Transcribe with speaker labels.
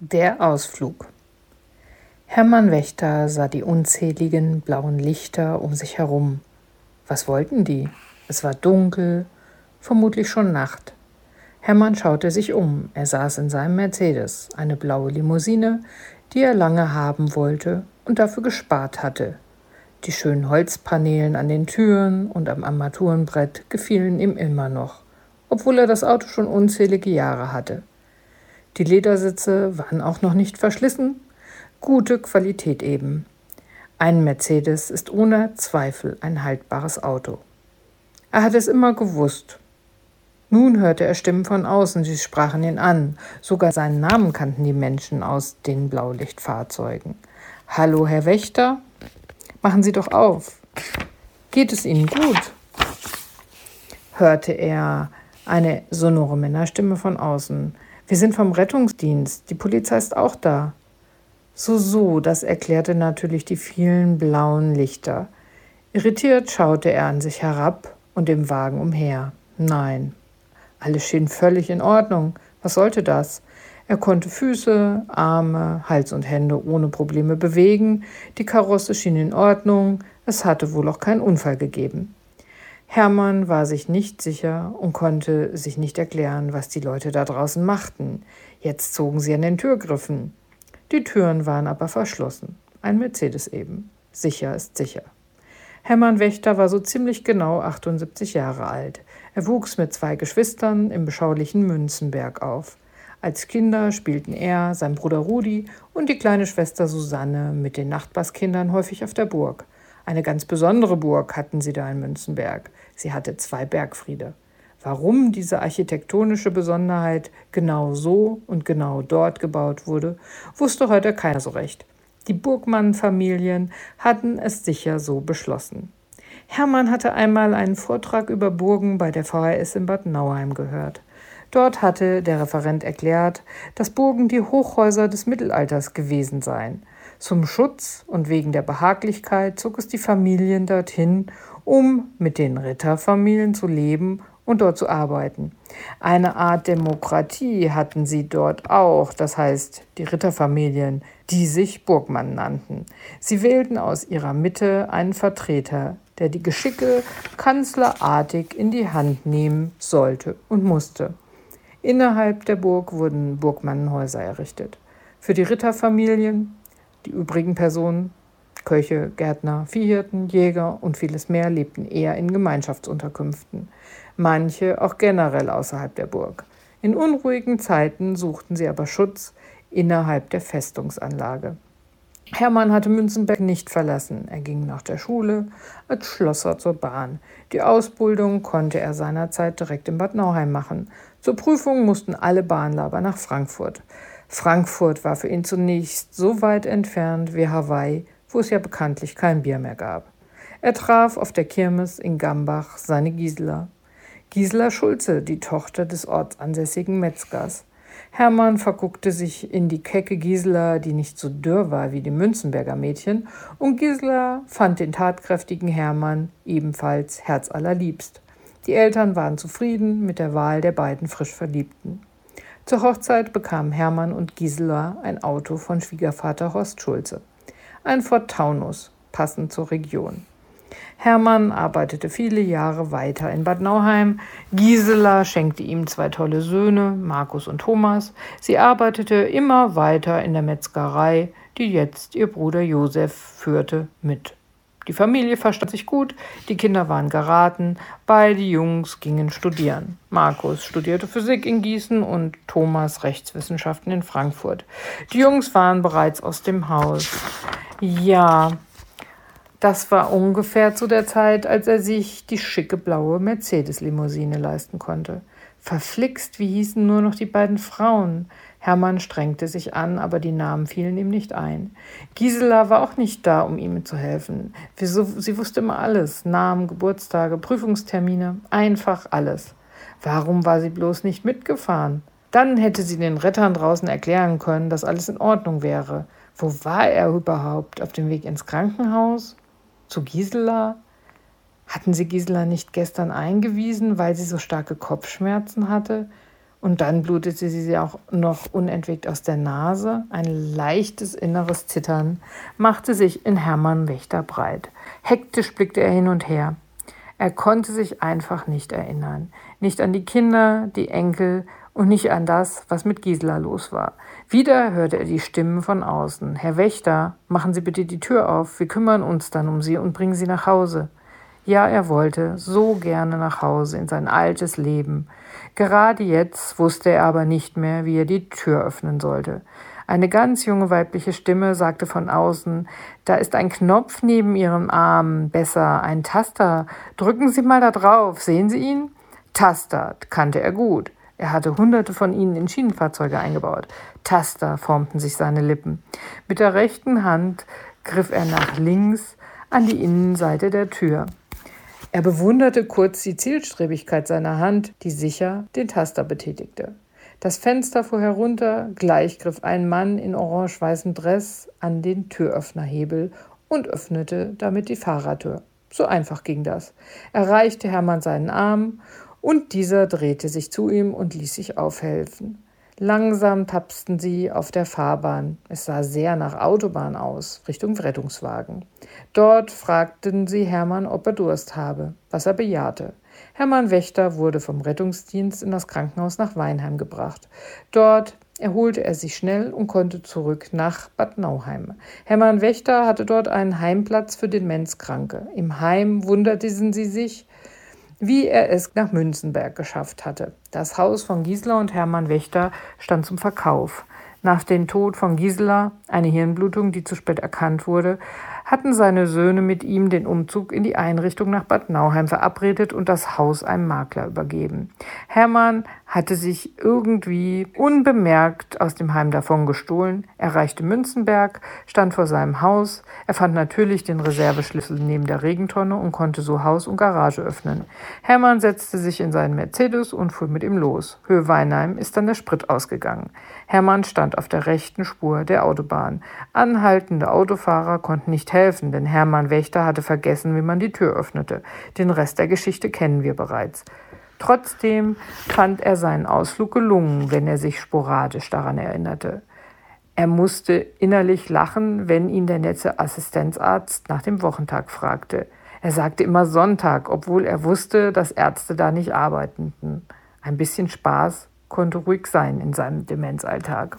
Speaker 1: Der Ausflug. Hermann Wächter sah die unzähligen blauen Lichter um sich herum. Was wollten die? Es war dunkel, vermutlich schon Nacht. Hermann schaute sich um. Er saß in seinem Mercedes, eine blaue Limousine, die er lange haben wollte und dafür gespart hatte. Die schönen Holzpaneelen an den Türen und am Armaturenbrett gefielen ihm immer noch, obwohl er das Auto schon unzählige Jahre hatte. Die Ledersitze waren auch noch nicht verschlissen. Gute Qualität eben. Ein Mercedes ist ohne Zweifel ein haltbares Auto. Er hat es immer gewusst. Nun hörte er Stimmen von außen, sie sprachen ihn an. Sogar seinen Namen kannten die Menschen aus den Blaulichtfahrzeugen. Hallo, Herr Wächter? Machen Sie doch auf. Geht es Ihnen gut? hörte er eine sonore Männerstimme von außen. Wir sind vom Rettungsdienst. Die Polizei ist auch da. So, so, das erklärte natürlich die vielen blauen Lichter. Irritiert schaute er an sich herab und im Wagen umher. Nein, alles schien völlig in Ordnung. Was sollte das? Er konnte Füße, Arme, Hals und Hände ohne Probleme bewegen, die Karosse schien in Ordnung, es hatte wohl auch keinen Unfall gegeben. Hermann war sich nicht sicher und konnte sich nicht erklären, was die Leute da draußen machten. Jetzt zogen sie an den Türgriffen. Die Türen waren aber verschlossen. Ein Mercedes eben. Sicher ist sicher. Hermann Wächter war so ziemlich genau 78 Jahre alt. Er wuchs mit zwei Geschwistern im beschaulichen Münzenberg auf. Als Kinder spielten er, sein Bruder Rudi und die kleine Schwester Susanne mit den Nachbarskindern häufig auf der Burg. Eine ganz besondere Burg hatten sie da in Münzenberg. Sie hatte zwei Bergfriede. Warum diese architektonische Besonderheit genau so und genau dort gebaut wurde, wusste heute keiner so recht. Die Burgmann-Familien hatten es sicher so beschlossen. Hermann hatte einmal einen Vortrag über Burgen bei der VHS in Bad Nauheim gehört. Dort hatte der Referent erklärt, dass Burgen die Hochhäuser des Mittelalters gewesen seien. Zum Schutz und wegen der Behaglichkeit zog es die Familien dorthin, um mit den Ritterfamilien zu leben und dort zu arbeiten. Eine Art Demokratie hatten sie dort auch, das heißt die Ritterfamilien, die sich Burgmann nannten. Sie wählten aus ihrer Mitte einen Vertreter, der die Geschicke kanzlerartig in die Hand nehmen sollte und musste. Innerhalb der Burg wurden Burgmannenhäuser errichtet. Für die Ritterfamilien, die übrigen Personen, Köche, Gärtner, Viehhirten, Jäger und vieles mehr lebten eher in Gemeinschaftsunterkünften, manche auch generell außerhalb der Burg. In unruhigen Zeiten suchten sie aber Schutz innerhalb der Festungsanlage. Hermann hatte Münzenberg nicht verlassen. Er ging nach der Schule als Schlosser zur Bahn. Die Ausbildung konnte er seinerzeit direkt in Bad Nauheim machen. Zur Prüfung mussten alle Bahnlaber nach Frankfurt. Frankfurt war für ihn zunächst so weit entfernt wie Hawaii, wo es ja bekanntlich kein Bier mehr gab. Er traf auf der Kirmes in Gambach seine Gisela. Gisela Schulze, die Tochter des ortsansässigen Metzgers. Hermann verguckte sich in die kecke Gisela, die nicht so dürr war wie die Münzenberger Mädchen, und Gisela fand den tatkräftigen Hermann ebenfalls herzallerliebst. Die Eltern waren zufrieden mit der Wahl der beiden frisch Verliebten. Zur Hochzeit bekamen Hermann und Gisela ein Auto von Schwiegervater Horst Schulze. Ein Ford Taunus, passend zur Region. Hermann arbeitete viele Jahre weiter in Bad Nauheim. Gisela schenkte ihm zwei tolle Söhne, Markus und Thomas. Sie arbeitete immer weiter in der Metzgerei, die jetzt ihr Bruder Josef führte, mit. Die Familie verstand sich gut, die Kinder waren geraten, beide Jungs gingen studieren. Markus studierte Physik in Gießen und Thomas Rechtswissenschaften in Frankfurt. Die Jungs waren bereits aus dem Haus. Ja, das war ungefähr zu der Zeit, als er sich die schicke blaue Mercedes-Limousine leisten konnte. Verflixt, wie hießen nur noch die beiden Frauen? Hermann strengte sich an, aber die Namen fielen ihm nicht ein. Gisela war auch nicht da, um ihm zu helfen. Sie wusste immer alles: Namen, Geburtstage, Prüfungstermine, einfach alles. Warum war sie bloß nicht mitgefahren? Dann hätte sie den Rettern draußen erklären können, dass alles in Ordnung wäre. Wo war er überhaupt? Auf dem Weg ins Krankenhaus? Zu Gisela? Hatten sie Gisela nicht gestern eingewiesen, weil sie so starke Kopfschmerzen hatte? Und dann blutete sie auch noch unentwegt aus der Nase. Ein leichtes inneres Zittern machte sich in Hermann Wächter breit. Hektisch blickte er hin und her. Er konnte sich einfach nicht erinnern. Nicht an die Kinder, die Enkel und nicht an das, was mit Gisela los war. Wieder hörte er die Stimmen von außen. Herr Wächter, machen Sie bitte die Tür auf. Wir kümmern uns dann um Sie und bringen Sie nach Hause. Ja, er wollte so gerne nach Hause in sein altes Leben. Gerade jetzt wusste er aber nicht mehr, wie er die Tür öffnen sollte. Eine ganz junge weibliche Stimme sagte von außen, da ist ein Knopf neben Ihrem Arm, besser ein Taster. Drücken Sie mal da drauf, sehen Sie ihn? Taster kannte er gut. Er hatte hunderte von ihnen in Schienenfahrzeuge eingebaut. Taster formten sich seine Lippen. Mit der rechten Hand griff er nach links an die Innenseite der Tür. Er bewunderte kurz die Zielstrebigkeit seiner Hand, die sicher den Taster betätigte. Das Fenster fuhr herunter, gleich griff ein Mann in orange-weißem Dress an den Türöffnerhebel und öffnete damit die Fahrertür. So einfach ging das. Er reichte Hermann seinen Arm und dieser drehte sich zu ihm und ließ sich aufhelfen. Langsam tapsten sie auf der Fahrbahn. Es sah sehr nach Autobahn aus, Richtung Rettungswagen. Dort fragten sie Hermann, ob er Durst habe, was er bejahte. Hermann Wächter wurde vom Rettungsdienst in das Krankenhaus nach Weinheim gebracht. Dort erholte er sich schnell und konnte zurück nach Bad Nauheim. Hermann Wächter hatte dort einen Heimplatz für Demenzkranke. Im Heim wunderten sie sich, wie er es nach Münzenberg geschafft hatte. Das Haus von Gisela und Hermann Wächter stand zum Verkauf. Nach dem Tod von Gisela, eine Hirnblutung, die zu spät erkannt wurde, hatten seine Söhne mit ihm den Umzug in die Einrichtung nach Bad Nauheim verabredet und das Haus einem Makler übergeben. Hermann hatte sich irgendwie unbemerkt aus dem Heim davon gestohlen, erreichte Münzenberg, stand vor seinem Haus, er fand natürlich den Reserveschlüssel neben der Regentonne und konnte so Haus und Garage öffnen. Hermann setzte sich in seinen Mercedes und fuhr mit ihm los. Höhe Weinheim ist dann der Sprit ausgegangen. Hermann stand auf der rechten Spur der Autobahn. Anhaltende Autofahrer konnten nicht helfen, denn Hermann Wächter hatte vergessen, wie man die Tür öffnete. Den Rest der Geschichte kennen wir bereits. Trotzdem fand er seinen Ausflug gelungen, wenn er sich sporadisch daran erinnerte. Er musste innerlich lachen, wenn ihn der nette Assistenzarzt nach dem Wochentag fragte. Er sagte immer Sonntag, obwohl er wusste, dass Ärzte da nicht arbeiteten. Ein bisschen Spaß konnte ruhig sein in seinem Demenzalltag.